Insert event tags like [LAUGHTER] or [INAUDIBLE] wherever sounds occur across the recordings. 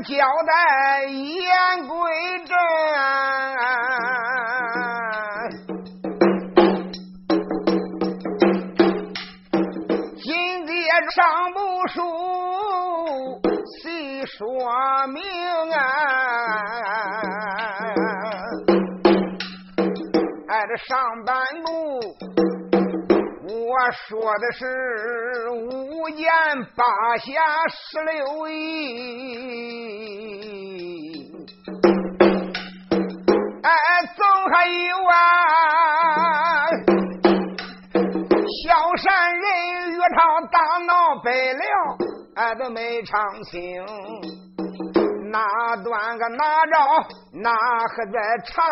交代言归正，今天上部书细说明啊，哎，这上班。说的是五言八下十六义，哎，总还有啊，小山人岳涛大闹北辽，哎，都没唱清，哪段个哪招，哪还在唱？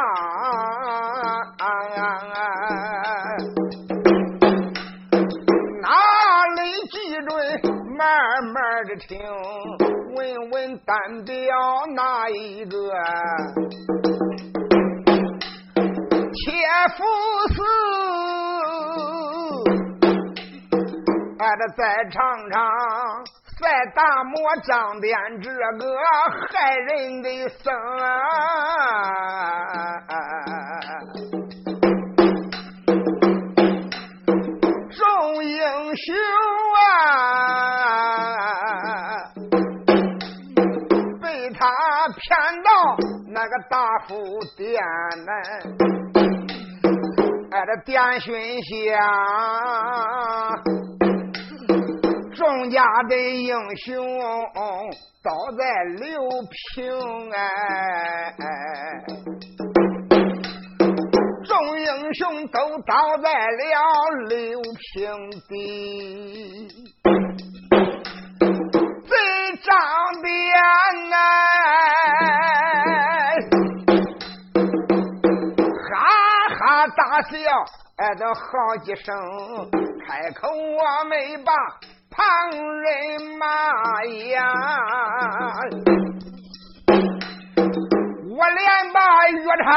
哪里记准？慢慢的听，问问单表哪一个？铁夫寺，俺这再唱唱再大磨张边这个害人的僧啊！英雄骗到那个大福殿呢，哎，这殿勋下，众家的英雄倒在六平哎。众英雄都倒在了六平地，贼张鞭呐，哎，都好几声，开口我没把旁人骂呀，我连把岳长。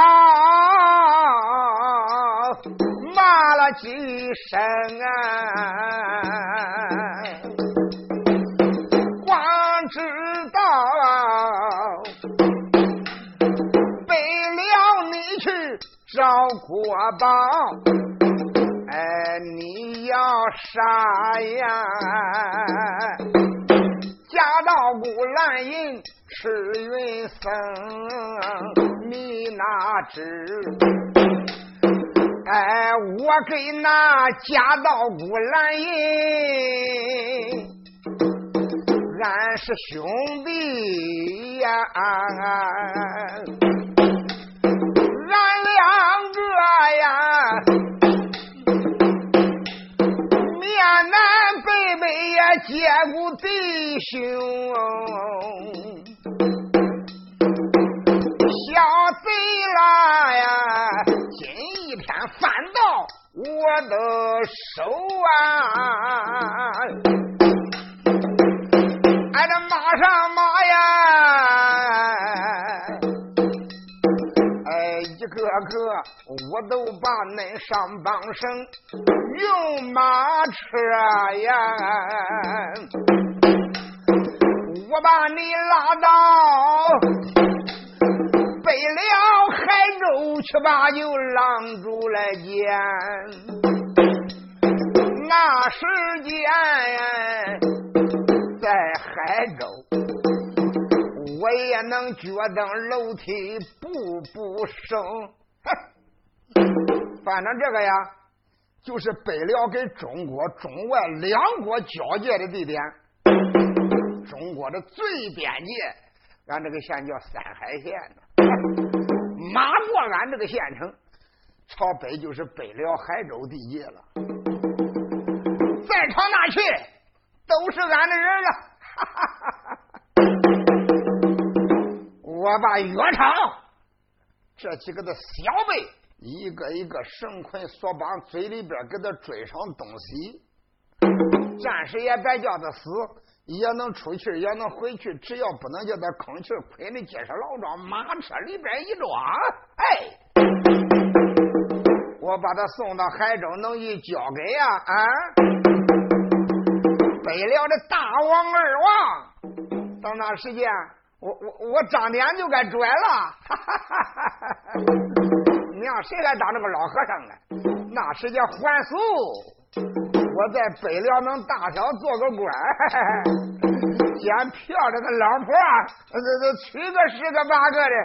骂了几声啊，光知道背了你去找国宝，哎，你要杀呀？家道孤兰营赤云僧，你哪知？哎，我给那家道孤兰营，俺是兄弟呀，俺两个呀，南南北北呀，结骨弟兄，小贼啦呀！翻到我的手啊！俺这马上马呀！哎，一个个我都把恁上帮绳用马车呀！我把你拉到。北了海州去把酒郎住来见，那时间在海州，我也能觉得楼梯步步升。反正这个呀，就是北辽跟中国中外两国交界的地点，中国的最边界。俺这个县叫三海县马 [LAUGHS] 过俺这个县城，朝北就是北辽海州地界了。再朝那去，都是俺的人了。[LAUGHS] 我把岳昌这几个的小辈，一个一个绳捆索绑，嘴里边给他追上东西，暂时也别叫他死。也能出去，也能回去，只要不能叫他吭气亏的结实牢庄，马车里边一装，哎，我把他送到海州，能一交给呀？啊，北辽的大王二王，到那时间我我我张脸就该拽了，哈哈哈哈哈哈！娘，谁还当这个老和尚啊？那是叫还俗。我在北辽能大小做个官，捡漂亮的老婆，这这娶个十个八个的，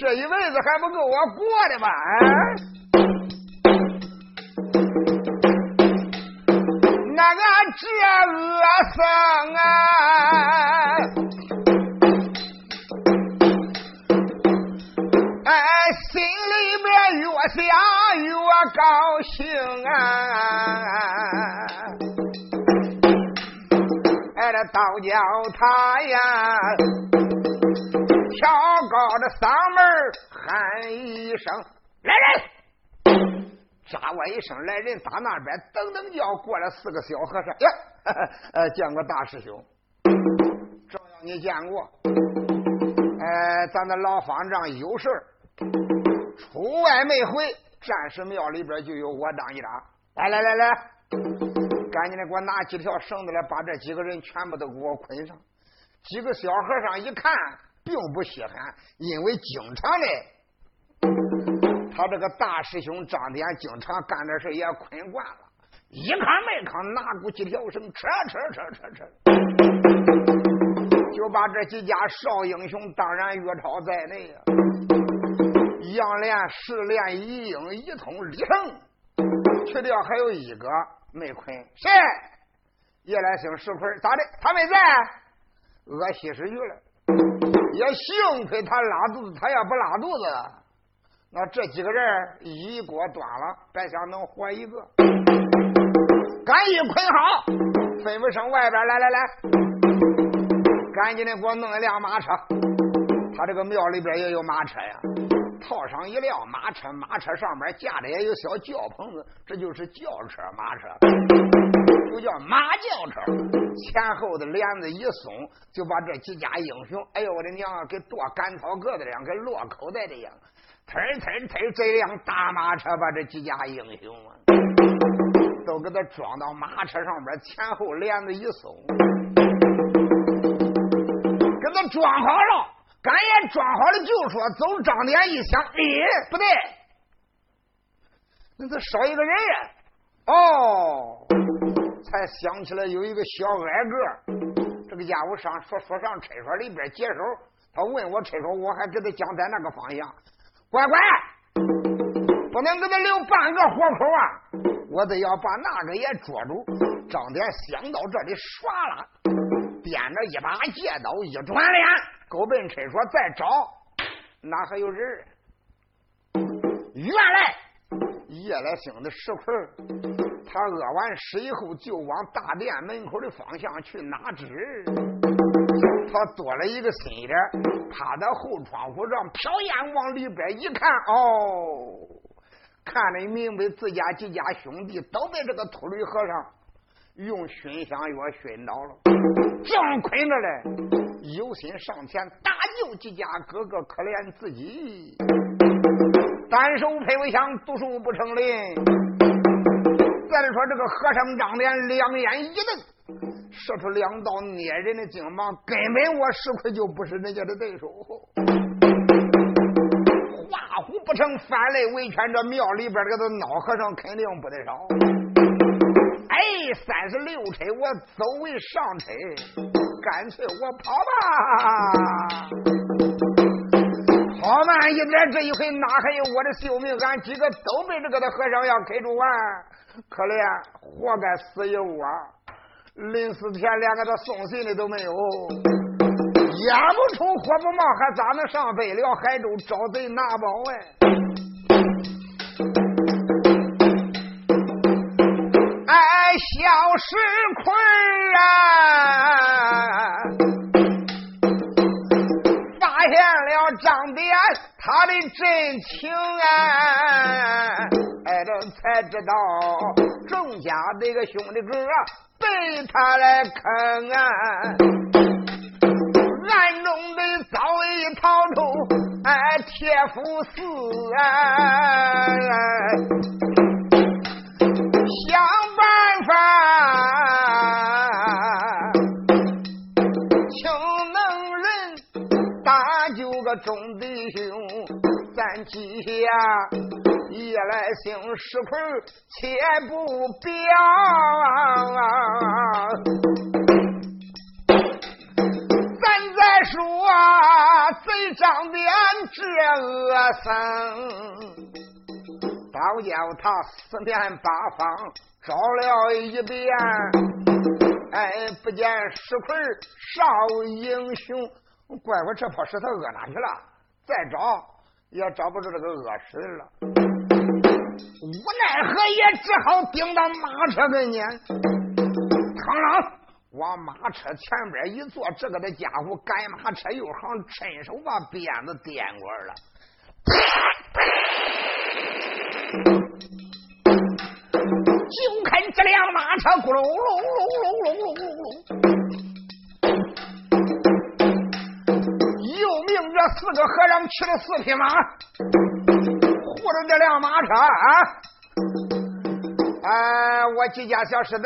这一辈子还不够我过的吗？那个这恶僧啊！想越高兴啊！哎，这道教他呀，调高的嗓门喊一声：“来人！”扎我一声，来人打那边噔噔叫过来四个小和尚呀！呃，见过大师兄，正要你见过。哎，咱的老方丈有事出外没回，战士庙里边就有我当一张。来来来来，赶紧的给我拿几条绳子来，把这几个人全部都给我捆上。几个小和尚一看，并不稀罕，因为经常的，他这个大师兄张典经常干这事也捆惯了，一扛没扛，拿过几条绳，扯扯扯扯扯，就把这几家少英雄，当然岳超在内呀。杨连、石连、一英一通里程，去掉还有一个没捆，谁？叶来兴、石奎咋的？他没在，饿西施去了。也幸亏他拉肚子，他要不拉肚子，那这几个人一锅端了，白想能活一个。赶紧捆好，吩咐上外边来来来，赶紧的给我弄一辆马车。他这个庙里边也有马车呀。套上一辆马车，马车上面架着也有小轿棚子，这就是轿车马车，就叫马轿车。前后的帘子一松，就把这几家英雄，哎呦我的娘啊，给剁干草疙瘩一样，跟落口袋的一样，呲呲呲，这辆大马车把这几家英雄啊，都给他装到马车上面，前后帘子一松，给他装好了。赶也装好了，就说走。张典一想，哎，不对，那这少一个人呀？哦，才想起来有一个小矮个，这个家伙上说说上厕所里边解手，他问我厕所，我还给他讲在那个方向，乖乖，不能给他留半个活口啊！我得要把那个也捉住。张典想到这里，唰了，掂着一把戒刀，一转脸。狗奔车说：“再找，哪还有人？原来夜来星的石块，他饿完屎以后就往大殿门口的方向去拿纸。他多了一个心眼，趴在后窗户上瞟眼，往里边一看，哦，看得明白，自家几家兄弟都被这个秃驴和尚用熏香药熏倒了，正捆着嘞。”有心上前搭救几家哥哥，可怜自己单手配为枪，独手不成林。再来说这个和尚张脸，两眼一瞪，射出两道捏人的精芒，根本我石奎就不是人家的对手。画虎不成反类为犬，这庙里边这个孬和尚肯定不得少。哎，三十六车，我走为上车。干脆我跑吧，跑慢一点，这一回哪还有我的性命？俺几个都被这个的和尚要开住完，可怜，活该死一窝。临死前连个他送信的都没有，眼不冲，火不冒，还咋能上北辽海州找贼拿宝哎？哎，小石块啊！张典他的真情啊，哎，这才知道郑家这个兄弟哥被他来坑啊，暗中的早已逃出哎铁夫寺啊，想办法，众弟兄，咱记下夜来星石块，且不表。咱再说啊贼张边这恶僧，倒叫他四面八方找了一遍。哎，不见石块少英雄，乖乖这破石头饿哪去了？再找也找不着这个恶神了。无奈何，也只好顶到马车跟前，嘡啷往马车前边一坐。这个的家伙赶马车又好，伸手把鞭子点过来了。就看这辆马车咕隆隆隆隆隆隆隆隆，命这四个和尚骑了四匹马，护着这辆马车啊！哎，我几家小师弟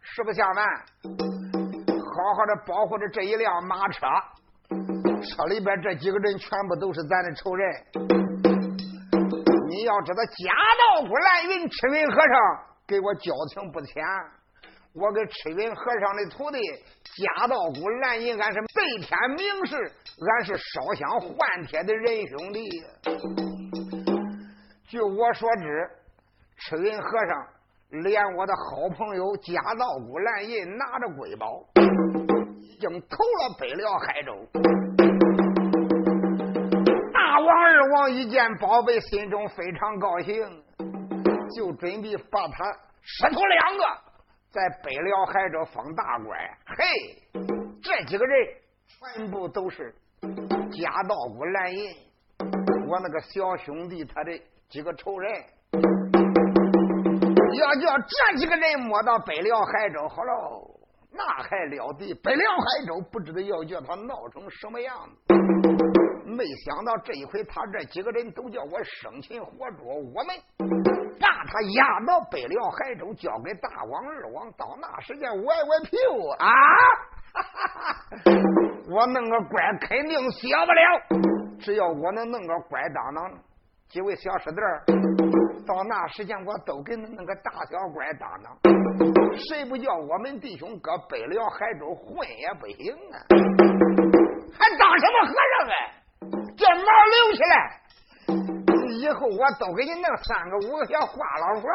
实不相瞒，好好的保护着这一辆马车，车里边这几个人全部都是咱的仇人。你要知道，假道姑蓝云赤云和尚。给我交情不浅，我给赤云和尚的徒弟夹道姑蓝银，俺是背天明誓，俺是烧香换帖的仁兄弟。据我所知，赤云和尚连我的好朋友夹道姑蓝银拿着瑰宝，已经投了北辽海州。大王二王一见宝贝，心中非常高兴。就准备把他师徒两个在北辽海州封大官。嘿，这几个人全部都是家道姑蓝银，我那个小兄弟他的几个仇人。要叫这几个人摸到北辽海州，好喽，那还了得！北辽海州不知道要叫他闹成什么样子。没想到这一回，他这几个人都叫我生擒活捉，我们。把他押到北辽海州，交给大王二王。到那时间，歪歪屁股啊！[LAUGHS] 我弄个官肯定小不了。只要我能弄个官当当，几位小师弟到那时间我都给你弄个大小官当当。谁不叫我们弟兄搁北辽海州混也不行啊！还当什么和尚哎？这毛留起来。以后我都给你弄三个五个小花老婆，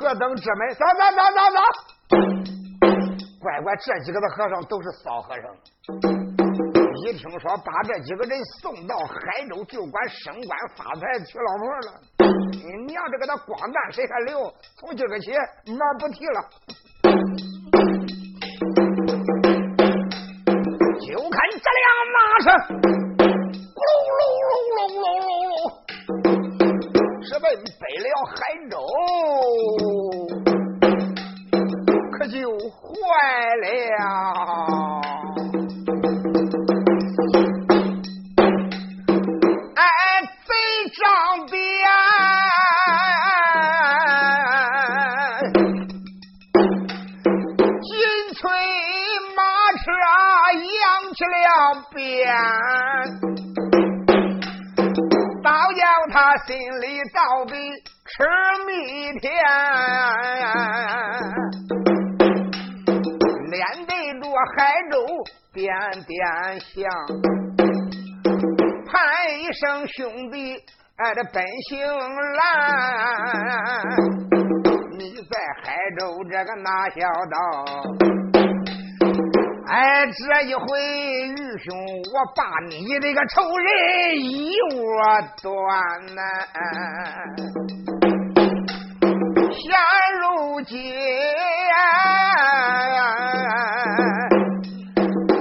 何等之美！走走走走走！乖乖，这几个的和尚都是骚和尚。一听说把这几个人送到海州，就管升官发财娶老婆了。你娘这个他光蛋谁还留？从今个起那不提了。就看这辆马车。奔北了海州，可就坏了。心里到底吃蜜甜，脸对着海州点点香，喊一声兄弟，俺的本姓蓝，你在海州这个哪小道？哎，这一回，愚兄，我把你这个仇人一窝端呐！现如今，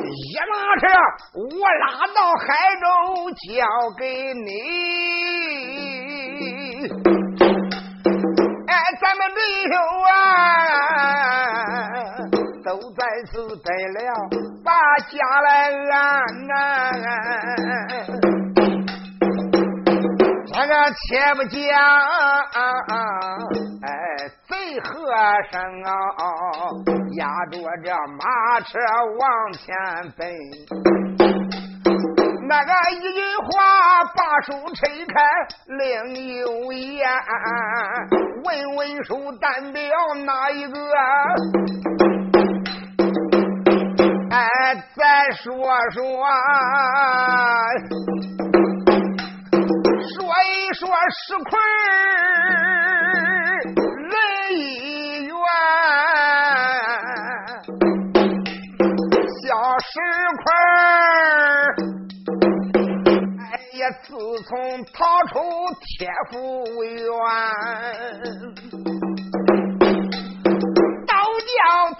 一马车我拉到海州，交给你。哎，咱们弟兄啊！都在此得了，把家来安呐。这个且不讲，哎，贼和尚啊，压着这马车往前奔。那个一句话把书拆开另有言，问问书代表哪一个？哎，再说说，说一说石块人一员，小石块哎呀，自从逃出铁府院。光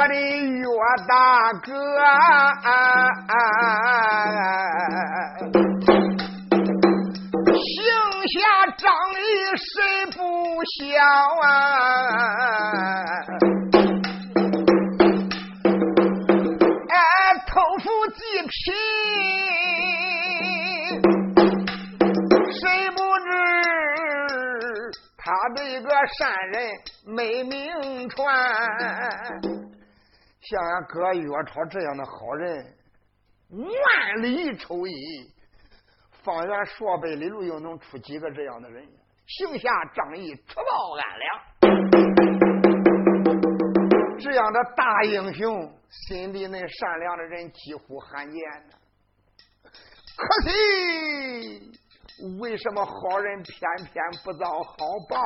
我的岳大哥，行侠仗义谁不晓啊？像俺哥岳超这样的好人，万里抽一，方圆数百里路又能出几个这样的人？行侠仗义，除暴安良，这样的大英雄，心地那善良的人几乎罕见呢。可惜。为什么好人偏偏不遭好报？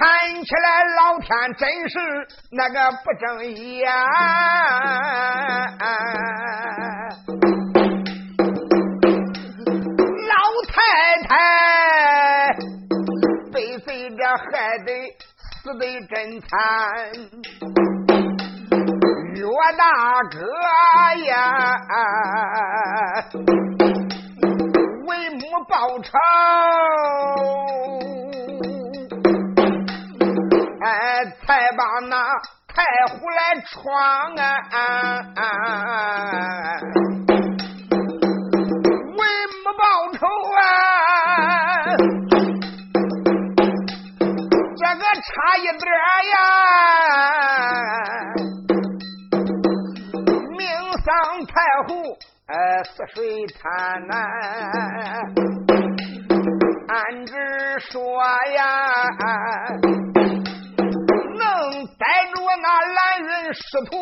看起来老天真是那个不正义啊！老太太被贼这害得死的真惨。岳大哥呀，为母报仇，哎，才把那太湖来闯啊！为母报仇啊，这个差一点呀。命丧太湖，呃，死水滩呐，俺只说呀，师徒，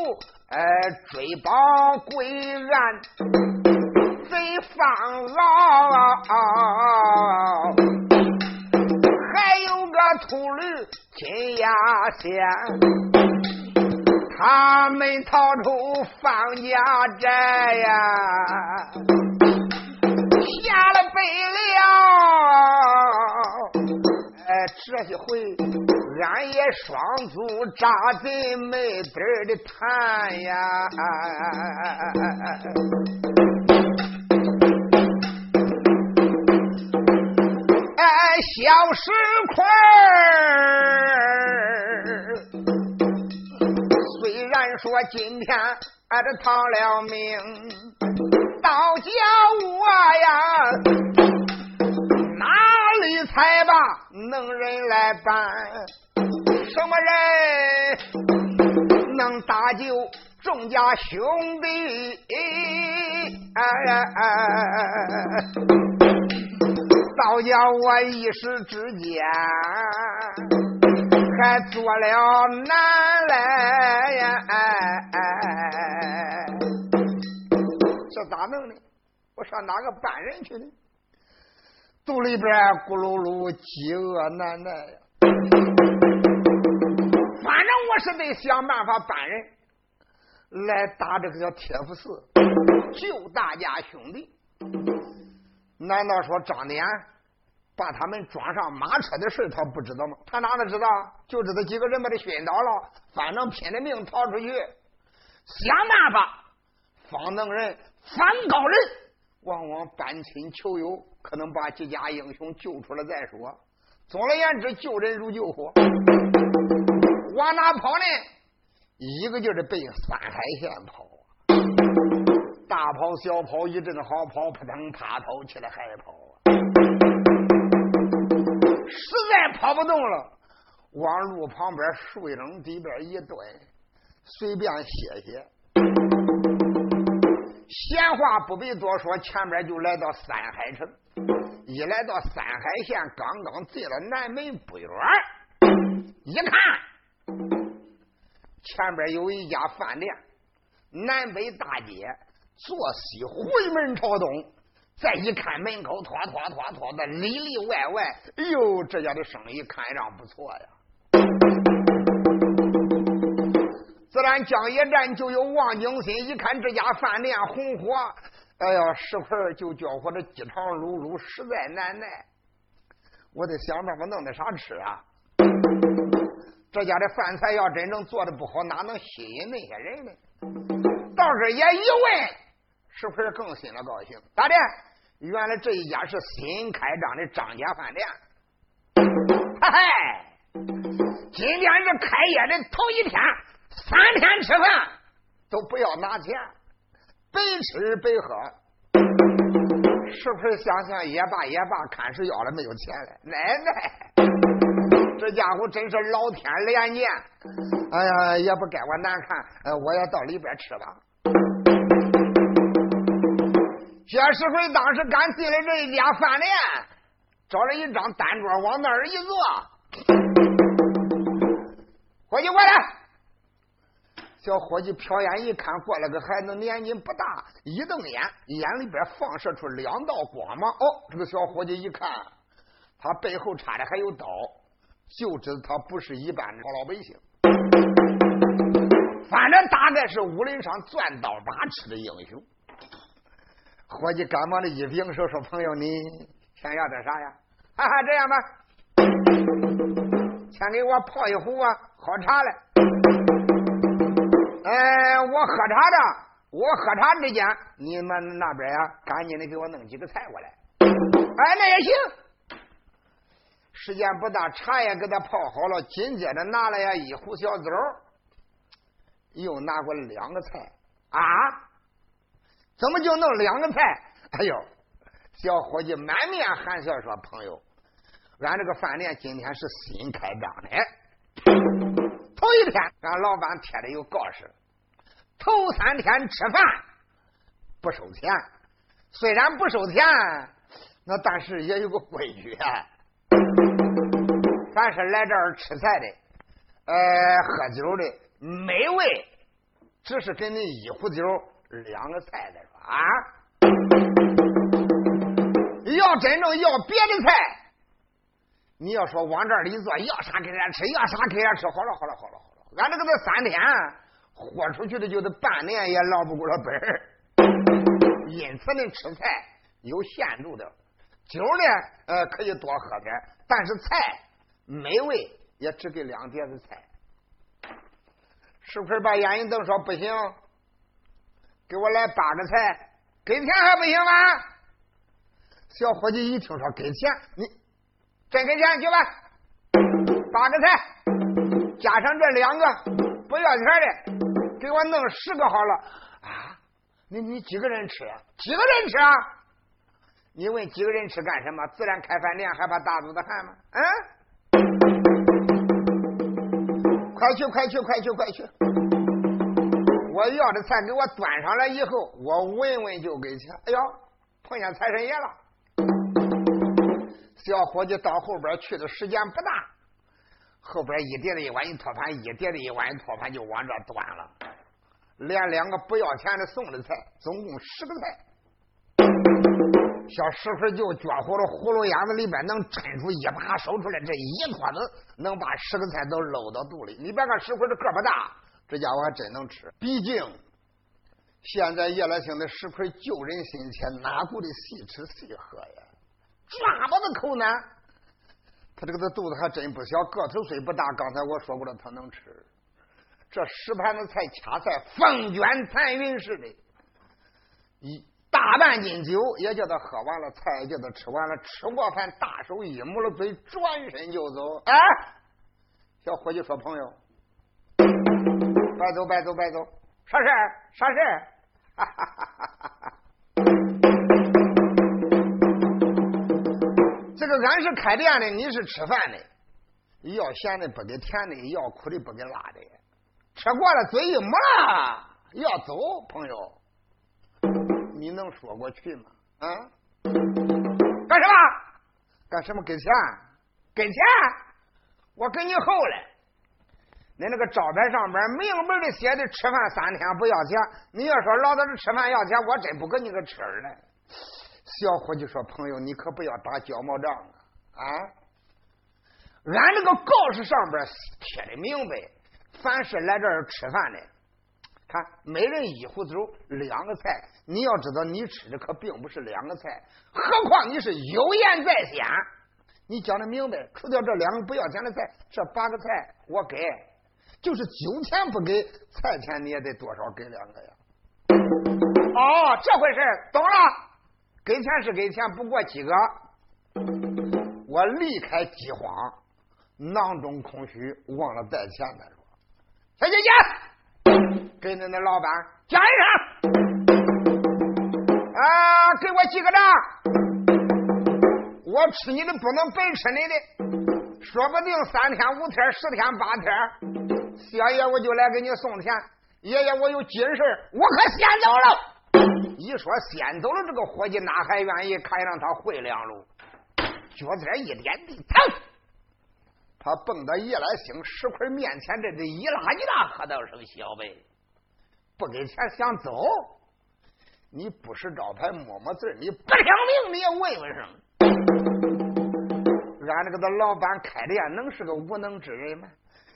呃，追报归案，贼放老，还有个秃驴金牙仙。他们逃出方家寨呀，下了北辽。这一回俺也双足扎进没底儿的潭呀。哎，小石块虽然说今天俺这逃了命，到家能人来办？什么人能搭救众家兄弟？哎哎哎！倒叫我一时之间。还做了难来呀！这咋弄呢？我上哪个办人去呢？肚里边咕噜噜，饥饿难耐呀！反正我是得想办法搬人来打这个叫铁佛寺，救大家兄弟。难道说张典？把他们装上马车的事他不知道吗？他哪能知道？就知道几个人把他熏倒了，反正拼了命逃出去，想办法方能人反高人，往往搬亲求友，可能把几家英雄救出来再说。总而言之，救人如救火。往哪跑呢？一个劲儿的奔三海县跑，大跑小跑一阵好跑，扑腾啪跑起来还跑。实在跑不动了，往路旁边树影底边一蹲，随便歇歇。闲话不必多说，前边就来到三海城。一来到三海县，刚刚进了南门不远，一看前边有一家饭店，南北大街，坐西回门朝东。再一看门口，拖拖拖拖的，里里外外，哎呦，这家的生意看上不错呀。自然江一站就有望京新，一看这家饭店红火，哎呀，石块就叫唤着饥肠辘辘，实在难耐。我得想办法弄点啥吃啊！这家的饭菜要真正做的不好，哪能吸引那些人呢？到这也一问，石块更心了高兴，咋的？原来这一家是新开张的张家饭店，嗨嗨，今天是开业的头一天，三天吃饭都不要拿钱，白吃白喝。是不是想想也罢也罢，看是要了没有钱了？奶奶，这家伙真是老天怜见！哎呀，也不该我难看，呃，我也到里边吃吧。薛世辉当时刚进了这一家饭店，找了一张单桌往那儿一坐，伙计过来。小伙计瞟眼一看，过来个孩子，年纪不大，一瞪眼，眼里边放射出两道光芒。哦，这个小伙计一看，他背后插的还有刀，就知道他不是一般的老百姓，反正大概是武林上钻刀把持的英雄。伙计赶忙的一柄手说：“朋友，你想要点啥呀？哈哈，这样吧，先给我泡一壶啊好茶来。哎，我喝茶的，我喝茶之间，你们那边呀，赶紧的给我弄几个菜过来。哎，那也行。时间不大，茶也给他泡好了，紧接着拿来呀一壶小酒，又拿过来两个菜啊。”怎么就弄两个菜？哎呦，小伙计满面含笑说：“朋友，俺这个饭店今天是新开张的，头一天俺老板贴的有告示，头三天吃饭不收钱。虽然不收钱，那但是也有个规矩啊。凡是来这儿吃菜的，呃，喝酒的，每位只是给你一壶酒。”两个菜的说啊，要真正要别的菜，你要说往这里坐，要啥给俺吃，要啥给俺吃。好了好了好了好了，俺这个都三天豁出去的，就得半年也捞不过了本儿。因此呢，吃菜有限度的，酒呢呃可以多喝点，但是菜每位也只给两碟子菜。是不是把眼一瞪说不行？给我来八个菜，给钱还不行吗？小伙计一听说给钱，你真给钱去吧。八个菜加上这两个不要钱的，给我弄十个好了。啊，你你几个人吃？几个人吃啊？你问几个人吃干什么？自然开饭店还怕大肚子汉吗？嗯，快去快去快去快去！我要的菜给我端上来以后，我闻闻就给钱。哎呦，碰见财神爷了！小伙计到后边去的时间不大，后边一碟的一碗一托盘，一碟的一碗一托盘就往这端了，连两个不要钱的送的菜，总共十个菜。小石盆就撅乎了葫芦眼子里边能抻出一把手出来，这一坨子能把十个菜都搂到肚里。你别看石块这个不大。这家伙还真能吃，毕竟现在叶老清的石盆救人心切，哪顾得细吃细喝呀？抓把子口呢？他这个这肚子还真不小，个头虽不大，刚才我说过了，他能吃。这十盘子菜掐菜，风卷残云似的，一大半斤酒也叫他喝完了，菜也叫他吃完了，吃过饭，大手一抹了嘴，转身就走。哎，小伙计说：“朋友。[LAUGHS] ”拜走拜走拜走，啥事儿？啥事儿？哈哈哈哈哈！这个俺是开店的，你是吃饭的，要咸的不给甜的，要苦的不给辣的，吃过了嘴一抹了，要走，朋友，你能说过去吗？啊？干什么？干什么？给钱？给钱？我给你厚了。你那个招牌上边明门的写的吃饭三天不要钱。你要说老子这吃饭要钱，我真不给你个吃了。小伙计说：“朋友，你可不要打交毛仗啊！啊，俺这个告示上边贴的明白，凡是来这儿吃饭的，看每人一壶酒，两个菜。你要知道，你吃的可并不是两个菜，何况你是有言在先。你讲的明白，除掉这两个不要钱的菜，这八个菜我给，就是酒钱不给，菜钱你也得多少给两个呀。哦，这回事懂了。”给钱是给钱，不过几个，我离开饥荒，囊中空虚，忘了带钱再说。小姐姐，给恁那老板讲一声，啊，给我记个账，我吃你的不能白吃你的，说不定三天五天十天八天，小爷我就来给你送钱。爷爷，我有急事我可先走了。一说先走了，这个伙计哪还愿意看让他回两路？脚尖一点地，他蹦到叶来兴石块面前，这这一拉一大喝道声：“小辈，不给钱想走？你不识招牌，摸摸字，你不听命你也问问声。俺这个的老板开店能是个无能之人吗？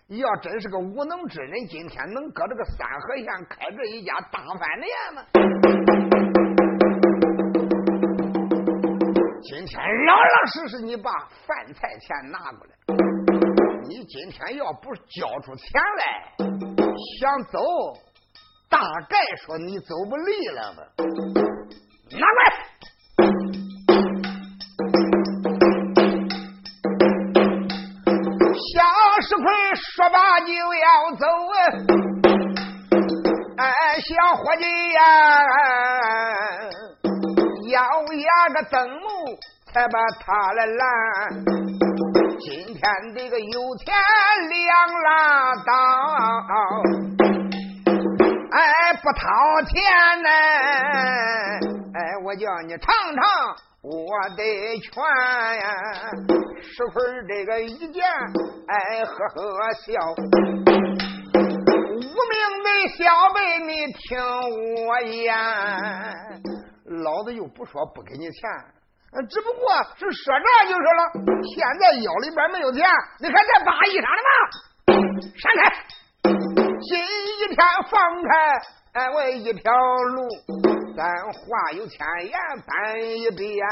要真是个无能之人，今天能搁这个三河县开这一家大饭店吗？”今天老老实实，你把饭菜钱拿过来。你今天要不交出钱来，想走，大概说你走不利了吧？拿过来。小石奎说罢就要走啊！哎，小伙计呀！咬牙个灯目，才把他来拦。今天这个有钱两拉倒，哎，不掏钱呢，哎，我叫你尝尝我的拳呀！石块这个一见，哎，呵呵笑。无名的小辈，你听我言。老子又不说不给你钱，只不过是说着就是了。现在腰里边没有钱，你还在扒衣裳呢吗？闪开！今一天放开，哎，我一条路。咱话有千言，咱一遍。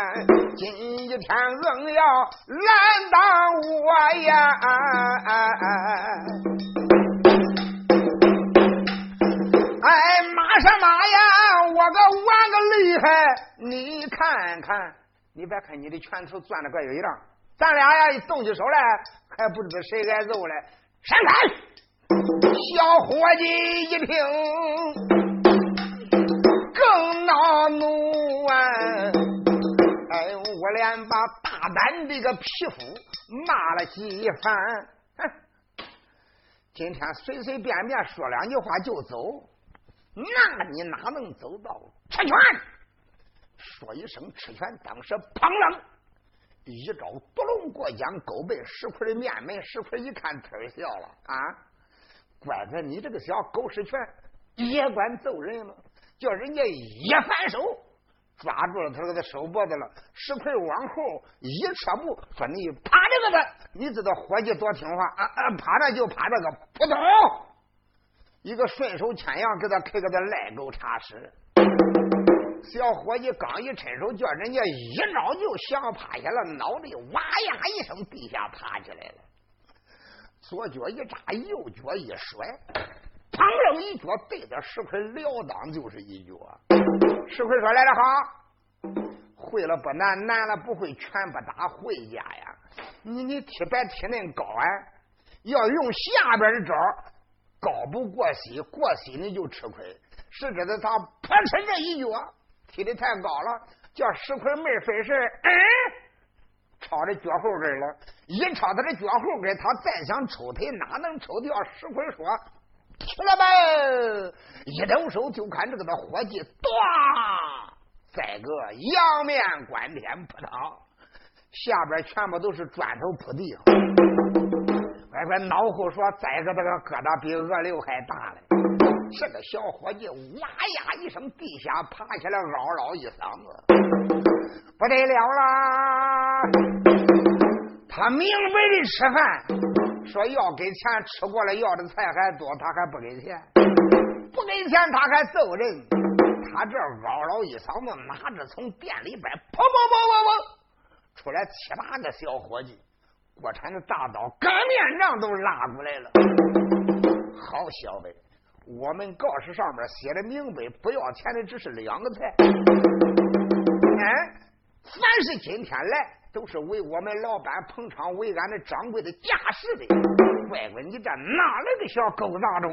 今一天硬要拦挡我呀！哎，马什么呀？我个玩个厉害！你看看，你别看你的拳头攥的怪有样，咱俩呀一动起手来，还不知道谁挨揍嘞！闪开！小伙计一听，更恼怒啊！哎，我连把大胆这个匹夫骂了几番。哼，今天随随便便说两句话就走。那你哪能走到吃拳？说一声吃拳，当时砰啷一招独龙过江，勾背石块的面门。石块一看，忒笑了啊！乖乖，你这个小狗屎拳也管揍人吗？叫人家一反手抓住了他给他手脖子了。石块往后一撤步，说你趴这个的。你知道伙计多听话啊啊！趴着就趴这个，扑通。一个顺手牵羊，给他开个的赖狗叉屎。小伙计刚一伸手，叫人家一招就想趴下了，脑袋哇呀一声，地下爬起来了。左脚一扎，右脚一甩，砰楞一脚对着石奎撂裆就是一脚。石奎说：“来了好，会了不难，难了不会，全不打回家呀。你你踢白踢恁高啊，要用下边的招。”高不过膝，过膝你就吃亏。是知道他扑哧这一脚踢的太高了，叫石块没费事嗯，抄着脚后跟了，一抄他的脚后跟，他再想抽腿，哪能抽掉？石奎说：“去了吧！”一抖手，就看这个的伙计，咚，再个仰面观天扑倒，下边全部都是砖头铺地。乖乖，脑后说：“再个这个疙瘩比鹅瘤还大嘞！”这个小伙计哇呀一声，地下爬起来，嗷嗷一嗓子，不得了啦！他明白的吃饭，说要给钱，吃过了要的菜还多，他还不给钱，不给钱他还揍人。他这嗷嗷一嗓子，拿着从店里边砰砰砰砰砰出来七八个小伙计，国产的大刀、擀面杖都拉过来了。好小子，我们告示上面写的明白，不要钱的只是两个菜。哎，凡是今天来。都是为我们老板捧场，为俺的掌柜的架势的。乖乖，你这哪来的小狗杂种？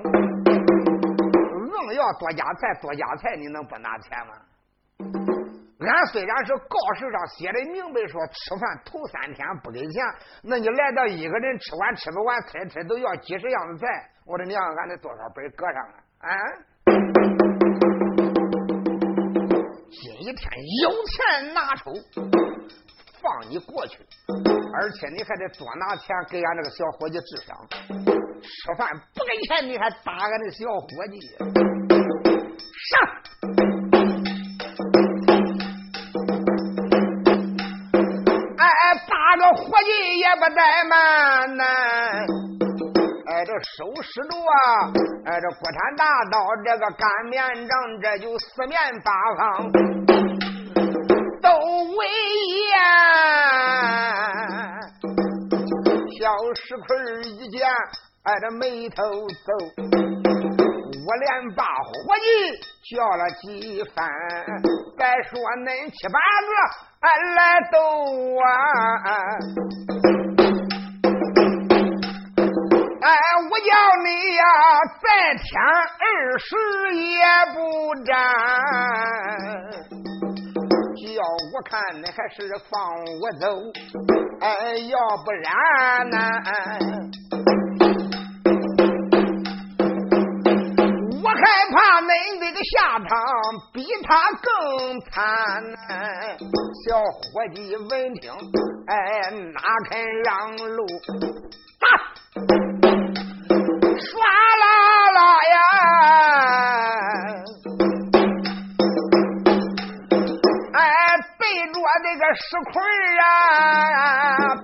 硬要多加菜，多加菜，你能不拿钱吗？俺虽然是告示上写的明白，说吃饭头三天不给钱，那你来到一个人吃完吃不完，菜菜都要几十样子菜，我的娘，俺得多少本搁上啊？啊！今天有钱拿出。放你过去，而且你还得多拿钱给俺这个小伙计治伤。吃饭不给钱，你还打俺那小伙计？上！伙计也不怠慢呐！哎，这收拾着啊！哎，这国产大刀，这个擀面杖，这就四面八方。都威严，小石块一见，哎，这眉头皱，我连把伙计叫了几番，该说恁七八个，俺来斗啊！哎，我叫你呀，再添二十也不沾。要我看，你还是放我走。哎，要不然呢？我害怕恁这个下场比他更惨。小伙计闻听，哎，哪肯让路？打！唰啦啦呀！这个石块啊，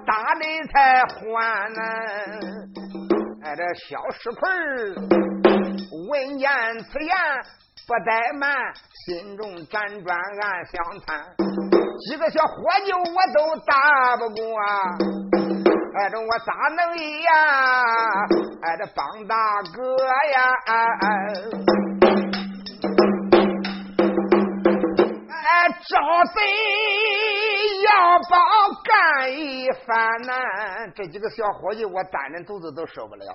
打的才欢呢。这小石块闻言此言不怠慢，心中辗转暗想叹。几个小伙计我都打不过，哎，这我咋能呀？哎，这帮大哥呀！招贼要包干一番呐！这几个小伙计，我单人独自都受不了，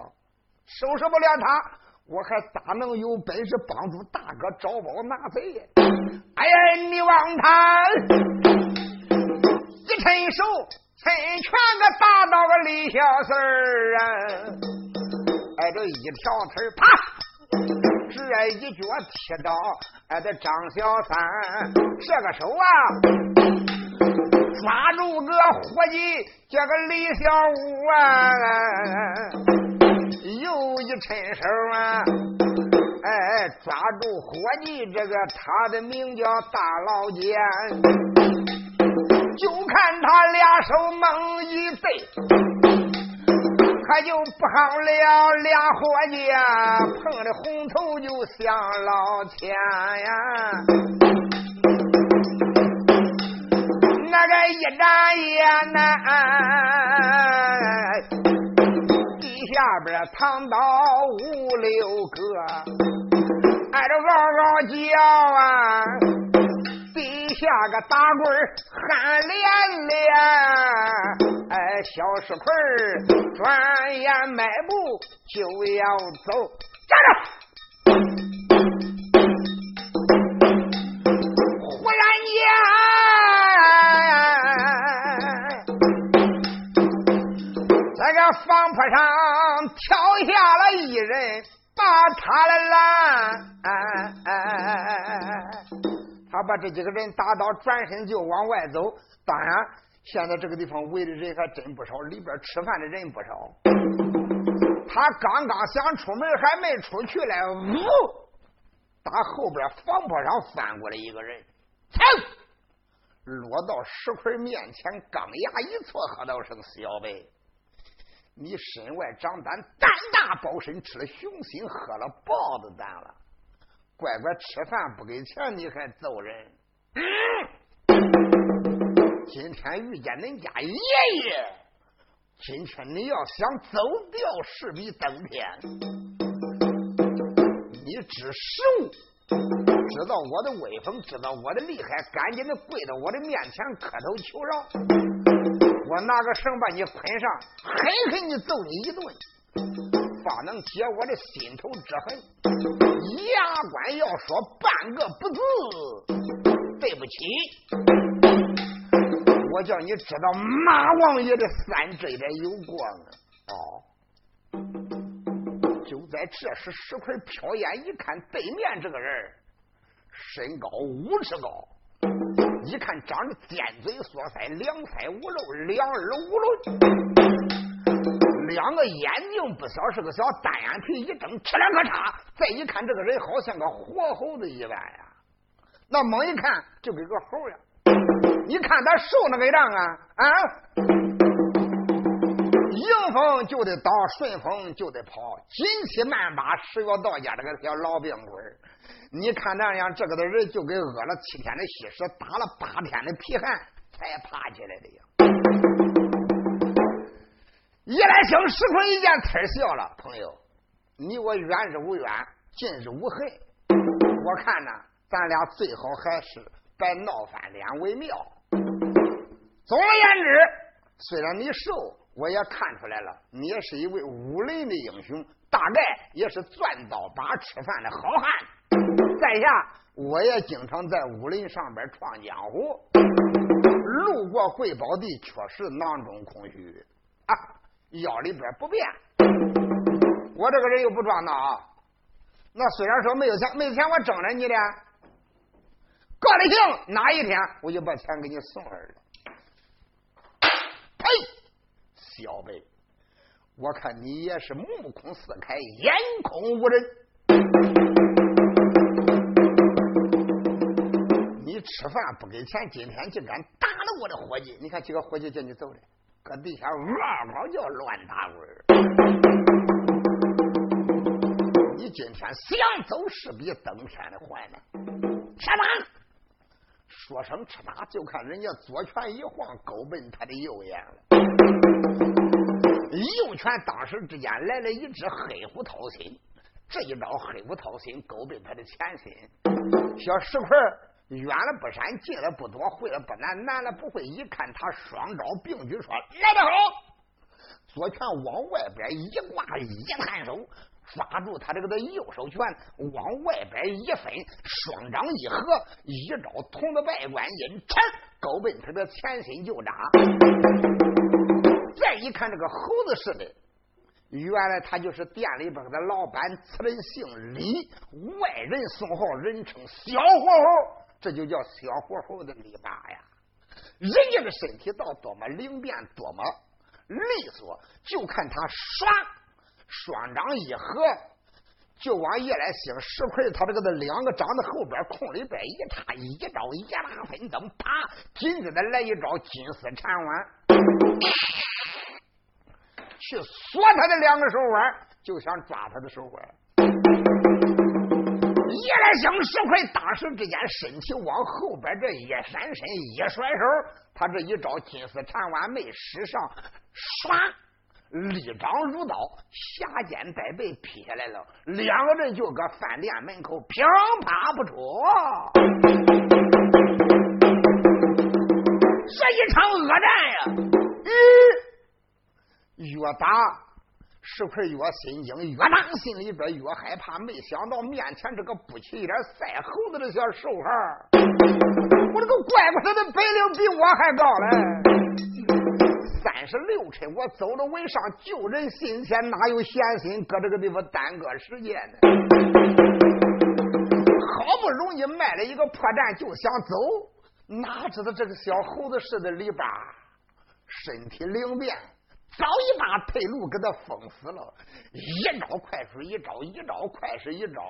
收拾不了他，我还咋能有本事帮助大哥招包拿贼？哎呀，你望他一伸手，抻拳个打到个李小四儿啊！哎，这一条腿啪！这一脚踢到，哎，这张小三这个手啊，抓住个伙计，叫个李小五啊，又一伸手啊，哎，抓住伙计，这个他的名叫大老奸，就看他俩手猛一对。他就不好了，俩伙计，碰的红头就像老天呀。那个一眨眼呐，地下边躺到五六个，挨着嗷嗷叫啊。下个打滚喊连连，哎，小石块转眼迈步就要走，站着！忽然间，那个房坡上跳下了一人，把他来拦。他把这几个人打倒，转身就往外走。当然，现在这个地方围的人还真不少，里边吃饭的人不少。他刚刚想出门，还没出去嘞，呜，打后边房坡上翻过来一个人，噌，落到石奎面前，钢牙一错，喝道声：“小辈，你身外长胆，胆大包身，吃了雄心，喝了豹子胆了。”乖乖吃饭不给钱，你还揍人？今天遇见恁家爷爷，今天你要想走掉，势必登天。你知时务，知道我的威风，知道我的厉害，赶紧的跪到我的面前磕头求饶。我拿个绳把你捆上，狠狠的揍你一顿。方能解我的心头之恨。牙关要说半个不字，对不起，我叫你知道马王爷的三这点有过呢。哦，就在这时，石块瞟眼一看，对面这个人身高五尺高，一看长得尖嘴缩腮，两腮无肉，两耳无轮。两个眼睛不小，是个小单眼皮，一睁，哧两个叉。再一看，这个人好像个活猴子一般呀。那猛一看，就跟个猴呀。你看他受那个样啊啊！迎风就得倒，顺风就得跑，紧骑慢马，十月到家这个小老病鬼你看那样，这个的人就跟饿了七天的稀食，打了八天的皮寒才爬起来的呀。一来兴，石坤一见，呲笑了。朋友，你我远日无冤，近日无恨。我看呢，咱俩最好还是别闹翻脸为妙。总而言之，虽然你瘦，我也看出来了，你也是一位武林的英雄，大概也是钻刀把吃饭的好汉。在下，我也经常在武林上边闯江湖，路过贵宝地，确实囊中空虚啊。腰里边不变，我这个人又不装孬。那虽然说没有钱，没钱我争着你的，高的行，哪一天我就把钱给你送来了。呸！小辈，我看你也是目空四开，眼空无人。你吃饭不给钱，今天竟敢打了我的伙计！你看几个伙计叫你走的。搁地下嗷嗷叫，乱打滚你今天想走，是比登天的坏呢。吃打，说声吃打，就看人家左拳一晃，勾奔他的右眼了。右拳当时之间来了一只黑虎掏心，这一招黑虎掏心，勾奔他的前心。小石块远了不闪，近了不躲，会了不难，难了不会。一看他双招并举，说来得好，左拳往外边一挂，一探手，抓住他这个的右手拳，往外边一分，双掌一合，一招铜子外观音，抻，高奔他的前身就扎。再一看这个猴子似的，原来他就是店里边的老板，此人姓李，外人送号，人称小活猴。这就叫小活猴的力大呀！人家的身体到多么灵便，多么利索，就看他耍，双掌一合，就往夜来星石块他这个的两个掌的后边空里边一插，一招一拉分灯，啪，紧接着来一招金丝缠弯，去锁他的两个手腕，就想抓他的手腕。夜来香石块，当时之间身体往后边这一闪身，一甩手，他这一招金丝缠弯没使上，唰，利掌如刀，下肩带背劈下来了，两个人就搁饭店门口噼啪不出。这一场恶战呀，嗯，越打。石块越心惊，越打心里边越害怕。没想到面前这个不起一点赛猴子的小瘦孩我这个怪不得的本领比我还高嘞！三十六车，我走了为上救人心切，哪有闲心搁这个地方耽搁时间呢？好不容易卖了一个破绽，就想走，哪知道这个小猴子似的里边，身体灵便，早已把退路给他封死了。一招快水一招，一招快水一招。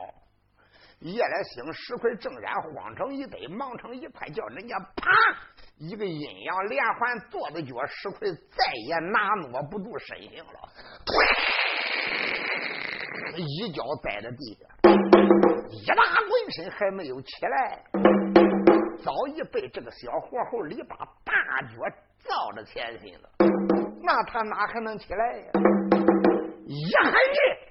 叶来兴石块正然慌成一堆，忙成一块，叫人家啪一个阴阳连环跺子脚，石奎再也拿挪不住身形了，一脚栽在地下，一拉滚身还没有起来，早已被这个小活猴里把大脚照着前心了，那他哪还能起来呀？一喊人。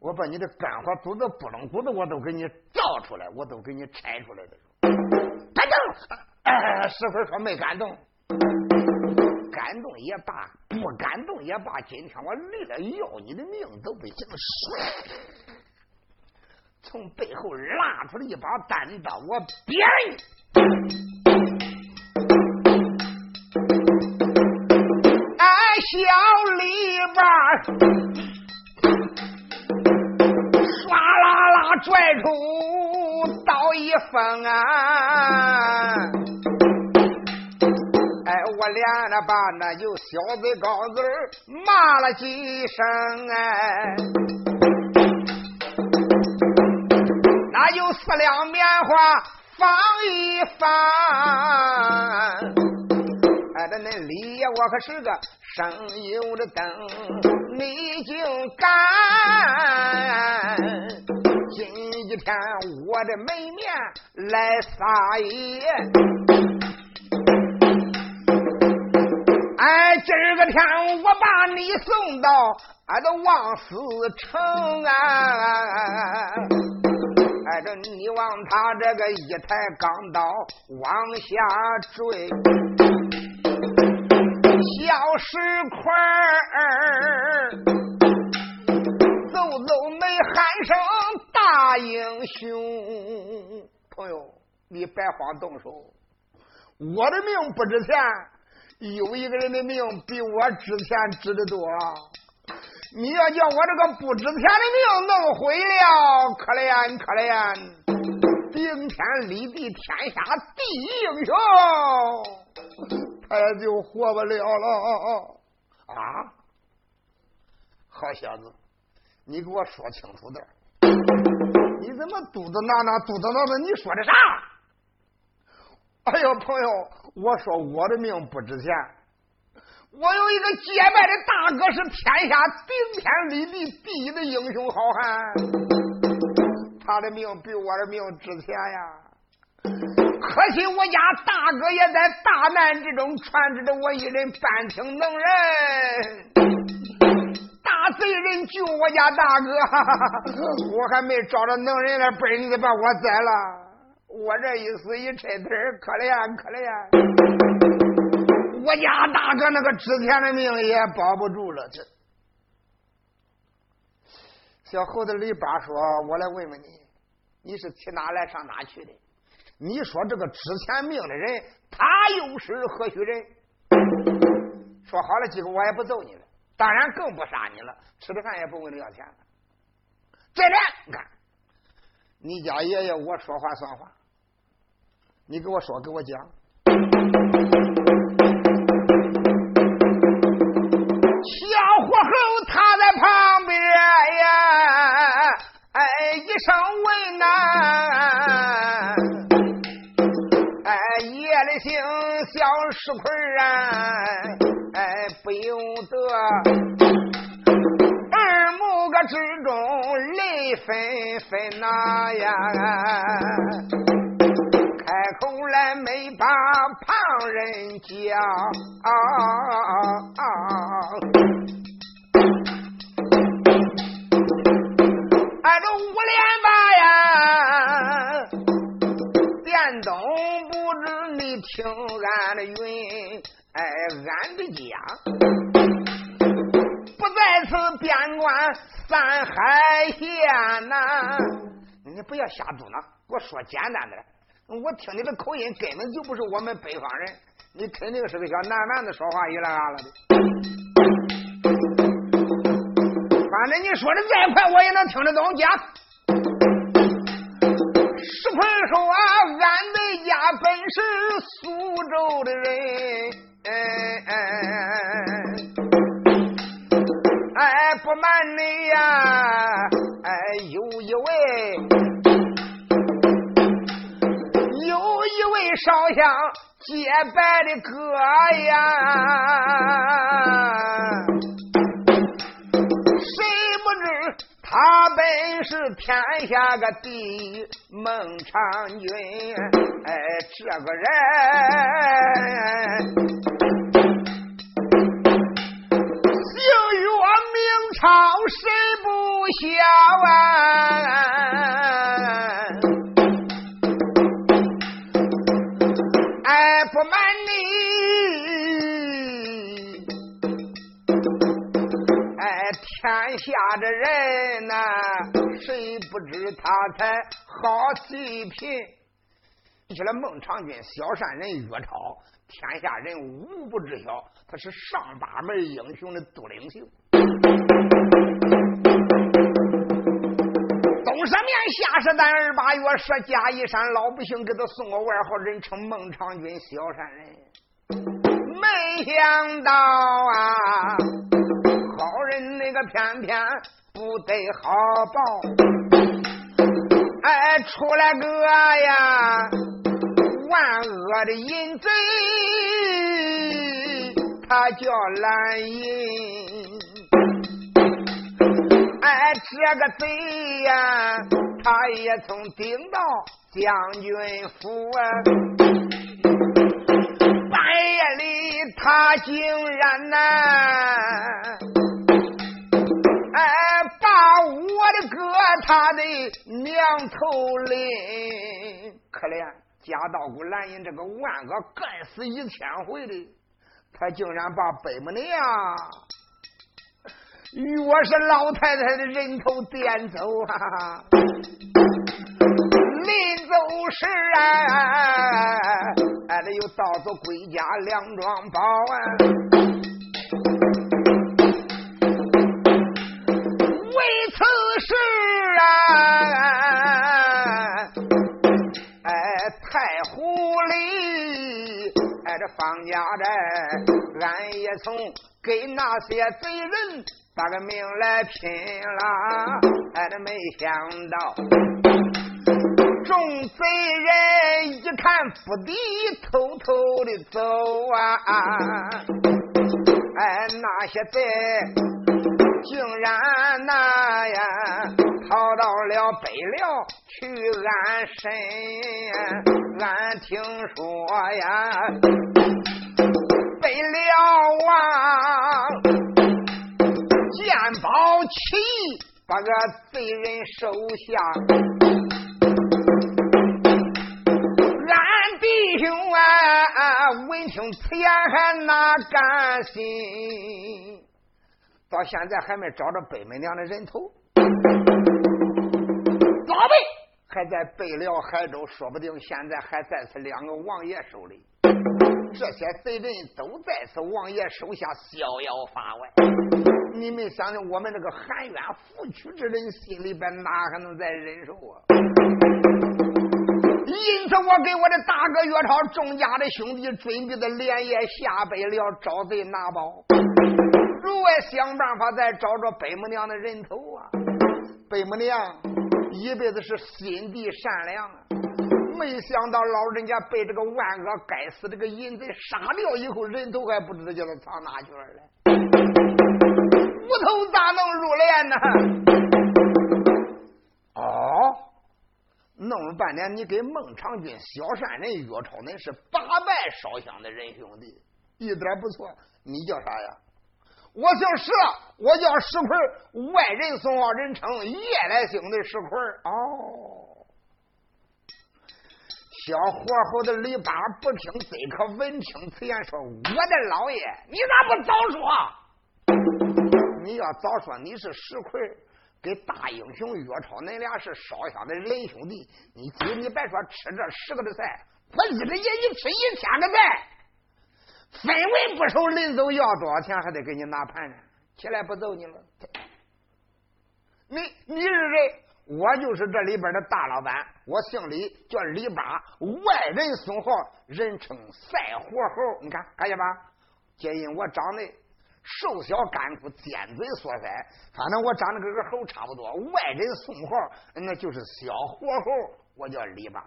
我把你的肝火、肚子、不冷骨子我都给你造出来，我都给你拆出来的。感动，哎，师傅说没感动，感动也罢，不感动也罢，今天我累了要你的命都不行。从背后拉出了一把单刀，我别俺小李吧，唰啦啦。拽出刀一锋啊！我连着把那有小嘴高子骂了几声哎，那就四两棉花放一放。哎，这恁李爷我可是个省油的灯，你就干。今一天我的门面来撒野，哎，今儿个天我把你送到俺的望死城啊！哎，这你往他这个一抬钢刀往下坠，小石块儿，走走没喊声。大英雄，朋友，你别慌动手。我的命不值钱，有一个人的命比我值钱值得多。你要叫我这个不值钱的命弄毁了，可怜可怜，顶天立地天下第一英雄，他也就活不了了。啊，好小子，你给我说清楚点。你怎么嘟嘟囔囔、嘟嘟囔囔？你说的啥？[LAUGHS] 哎呦，朋友，我说我的命不值钱。我有一个结拜的大哥，是天下顶天立地第一的英雄好汉，他的命比我的命值钱呀。可惜我家大哥也在大难之中，传旨着我一人半听能人。大贼人救我家大哥，我还没找着能人来背你把我宰了。我这一死一拆腿，可怜可怜。我家大哥那个值钱的命也保不住了。这小猴子李八说：“我来问问你，你是去哪来上哪去的？你说这个值钱命的人，他又是何许人？”说好了，今后我也不揍你了。当然更不杀你了，吃的饭也不问你要钱了。再来，你看，你家爷爷我说话算话，你给我说，给我讲。小火猴他在旁边呀，哎一声问呐，哎夜里听小石块啊。哎，不由得耳目个之中泪纷纷呐呀！从来没把旁人讲，俺这五连八呀，电动不知你听俺的云。哎，俺的家不在此边关三海县呐！你不要瞎嘟囔，给我说简单的。我听你的口音根本就不是我们北方人。你肯定是个小南蛮子说话一来啊了的。反正你说的再快，我也能听得懂。讲石坤说啊，俺的家本是苏州的人，哎，不瞒你呀，哎，有一位，位烧香结拜的哥呀。谁不知他本是天下个第一孟尝君，哎，这个人姓岳名超，谁不晓啊？他才好细品？起来，孟尝君，小善人岳超，天下人无不知晓，他是上八门英雄的独领袖。东十面，下十担，二八月，设甲一山，老百姓给他送个外号，人称孟尝君，小善人。没想到啊！好人那个偏偏不得好报，哎，出来个呀万恶的淫贼，他叫蓝银。哎，这个贼呀，他也曾顶到将军府啊，半夜里他竟然呐。哎，把我的哥他的娘头领，可怜贾道姑蓝银这个万恶干死一千回的，他竟然把北母娘，越是老太太的人头点走啊！临走时啊，还得又盗走归家两桩宝啊！哎，这方家寨，俺也曾给那些贼人把个命来拼了，哎，没想到，众贼人一看不敌，偷偷的走啊，哎，那些贼。竟然那呀，逃到了北辽去安身。俺听说呀，北辽王见宝起，把个贼人收下。俺弟兄啊，闻听此言还哪甘心？到现在还没找着北门娘的人头，老辈还在北辽海州，说不定现在还在此两个王爷手里。这些贼人都在此王爷手下逍遥法外。你们想想，我们这个含冤负屈之人心里边哪还能再忍受啊？因此，我给我的大哥岳超众家的兄弟准备的连夜下北辽找贼拿宝。如外想办法再找着北母娘的人头啊！北母娘一辈子是心地善良啊，没想到老人家被这个万恶该死这个淫贼杀掉以后，人头还不知道叫他藏哪去了。无头咋能入殓呢？哦，弄了半天，你给孟尝君、小善人岳超，恁是八拜烧香的人兄弟，一点不错。你叫啥呀？我姓石，我叫石奎，外人送号人称夜来星的石奎。哦，小火候的李八不听贼可闻听此言，说：“我的老爷，你咋不早说？你要早说你是石奎，给大英雄岳超，恁俩是烧香的仁兄弟。你今你别说吃这十个的菜，我一个也一吃一千个菜。”分文不收，临走要多少钱还得给你拿盘呢，起来不揍你了。你你是谁？我就是这里边的大老板，我姓李，叫李八，外人送号，人称赛活猴。你看看见吧？皆因我长得瘦小干枯，尖嘴缩腮，反正我长得跟个猴差不多。外人送号，那就是小活猴。我叫李八。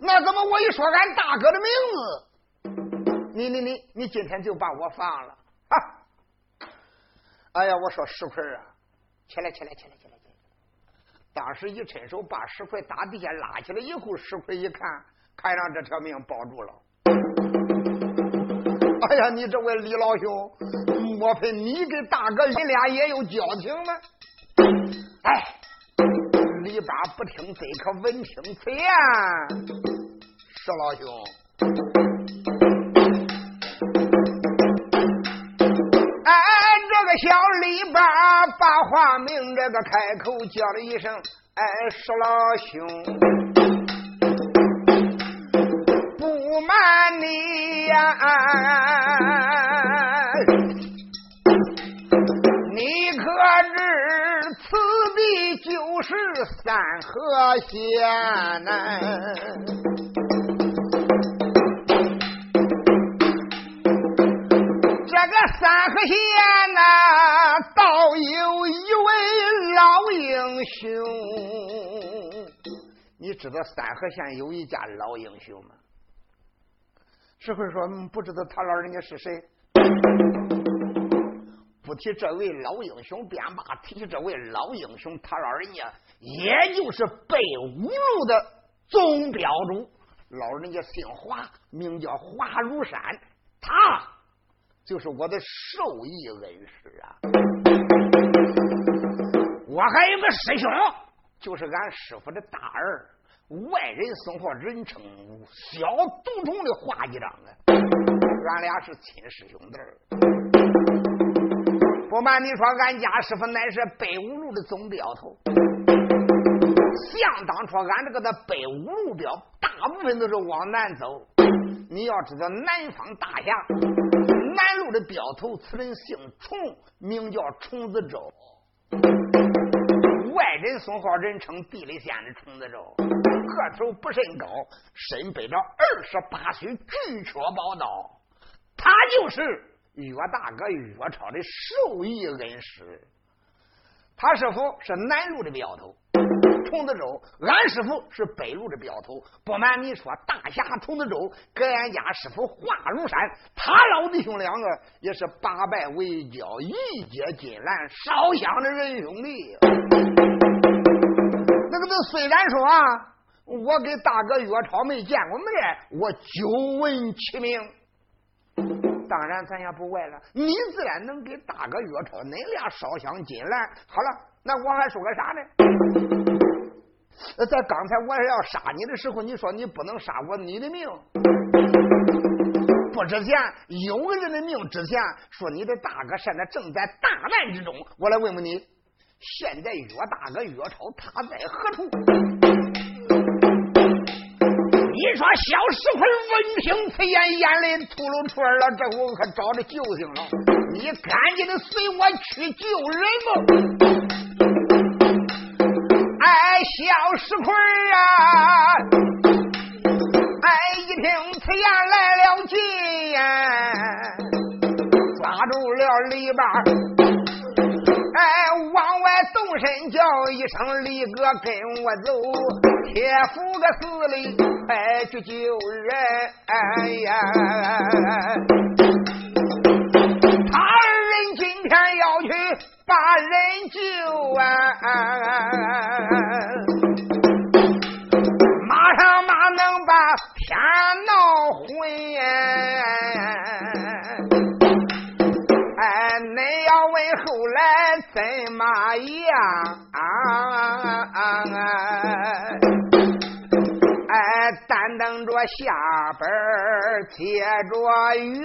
那怎么我一说俺大哥的名字，你你你你今天就把我放了？啊！哎呀，我说石奎啊！起来，起来，起来，起来，起来！当时一伸手把石块打地下拉起来以后，石块一看，看上这条命保住了。哎呀，你这位李老兄，莫非你跟大哥你俩也有交情吗？哎，李八不听这可闻听此言，石老兄。俺这个小李八把话明，这个开口叫了一声：“哎，石老兄，不瞒你呀，你可知此地就是三河县呐？”这个三河县呐，有一位老英雄。你知道三河县有一家老英雄吗？石慧说：“不知道他老人家是谁。”不提这位老英雄便罢，提起这位老英雄，他老人家也就是北五路的总标主，老人家姓华，名叫华如山，他。就是我的受益恩师啊！我还有个师兄，就是俺师傅的大儿，外人送货人称小毒虫的华一章啊！俺俩是亲师兄弟。不瞒你说，俺家师傅乃是北五路的总镖头。想当初，俺这个的北五路镖，大部分都是往南走。你要知道，南方大侠。南路的镖头，此人姓虫，名叫虫子周。人送号，人称地雷县的虫子周。个头不甚高，身背着二十八岁巨阙宝刀。他就是岳大哥岳超的授意恩师。他师傅是南路的镖头。虫子洲，俺师傅是北路的镖头。不瞒你说，大侠虫子洲跟俺家师傅华如山，他老弟兄两个也是八拜为交，一结金兰，烧香的人兄弟。那，虽然说啊，我跟大哥岳超没见过面，我久闻其名。当然，咱也不怪了，你自然能给大哥岳超恁俩烧香金兰。好了，那我还说个啥呢？在刚才我要杀你的时候，你说你不能杀我，你的命不值钱。有个人的命值钱。说你的大哥现在正在大难之中，我来问问你，现在岳大哥岳超他在何处？你说小石块闻听此言，眼泪吐露出来了。这我可找着救星了，你赶紧的随我去救人吧。哎，小石块啊！哎，一听此言来了劲，抓住了篱笆，哎，往外动身叫一声：“李哥，跟我走，铁府个司令，快去救人！”哎呀，他二人今天要去。把人救啊！马上马能把天闹昏？哎，恁要问后来怎么样？哎，担等着下班，接着月。